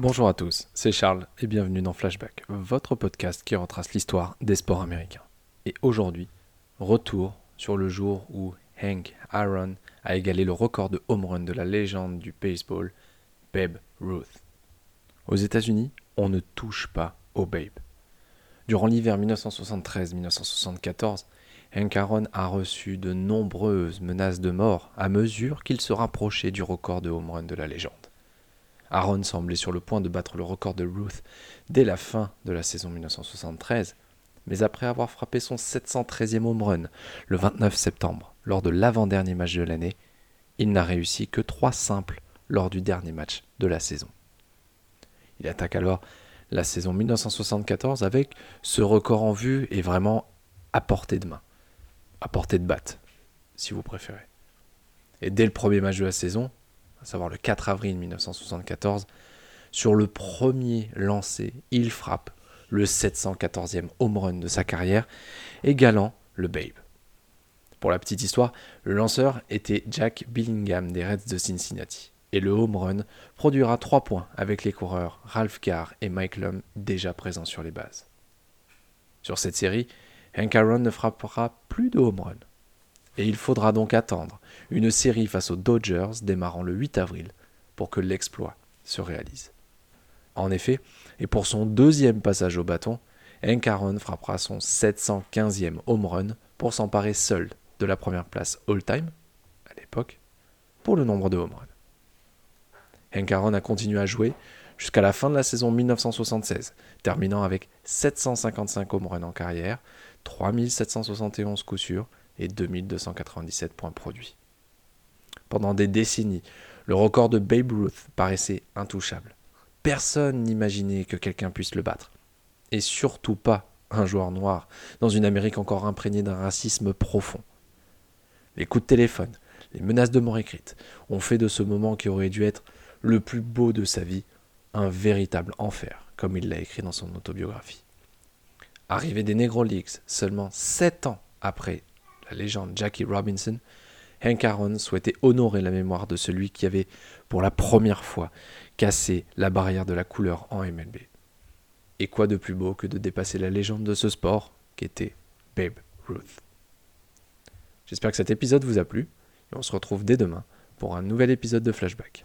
Bonjour à tous, c'est Charles et bienvenue dans Flashback, votre podcast qui retrace l'histoire des sports américains. Et aujourd'hui, retour sur le jour où Hank Aaron a égalé le record de home run de la légende du baseball, Babe Ruth. Aux États-Unis, on ne touche pas au Babe. Durant l'hiver 1973-1974, Hank Aaron a reçu de nombreuses menaces de mort à mesure qu'il se rapprochait du record de home run de la légende. Aaron semblait sur le point de battre le record de Ruth dès la fin de la saison 1973, mais après avoir frappé son 713e home run le 29 septembre, lors de l'avant-dernier match de l'année, il n'a réussi que trois simples lors du dernier match de la saison. Il attaque alors la saison 1974 avec ce record en vue et vraiment à portée de main, à portée de batte, si vous préférez. Et dès le premier match de la saison, à savoir le 4 avril 1974, sur le premier lancé, il frappe le 714e home run de sa carrière, égalant le Babe. Pour la petite histoire, le lanceur était Jack Billingham des Reds de Cincinnati. Et le home run produira 3 points avec les coureurs Ralph Carr et Mike Lum déjà présents sur les bases. Sur cette série, Hank Aaron ne frappera plus de home run. Et il faudra donc attendre une série face aux Dodgers démarrant le 8 avril pour que l'exploit se réalise. En effet, et pour son deuxième passage au bâton, Hank Aaron frappera son 715e home run pour s'emparer seul de la première place all-time, à l'époque, pour le nombre de home runs. Hank Aaron a continué à jouer jusqu'à la fin de la saison 1976, terminant avec 755 home runs en carrière, 3771 coups sûrs et 2297 points produits. Pendant des décennies, le record de Babe Ruth paraissait intouchable. Personne n'imaginait que quelqu'un puisse le battre. Et surtout pas un joueur noir, dans une Amérique encore imprégnée d'un racisme profond. Les coups de téléphone, les menaces de mort écrites, ont fait de ce moment qui aurait dû être le plus beau de sa vie un véritable enfer, comme il l'a écrit dans son autobiographie. Arrivé des Negro Leagues seulement sept ans après la légende Jackie Robinson, Hank Aaron souhaitait honorer la mémoire de celui qui avait, pour la première fois, cassé la barrière de la couleur en MLB. Et quoi de plus beau que de dépasser la légende de ce sport, qu'était Babe Ruth. J'espère que cet épisode vous a plu, et on se retrouve dès demain pour un nouvel épisode de Flashback.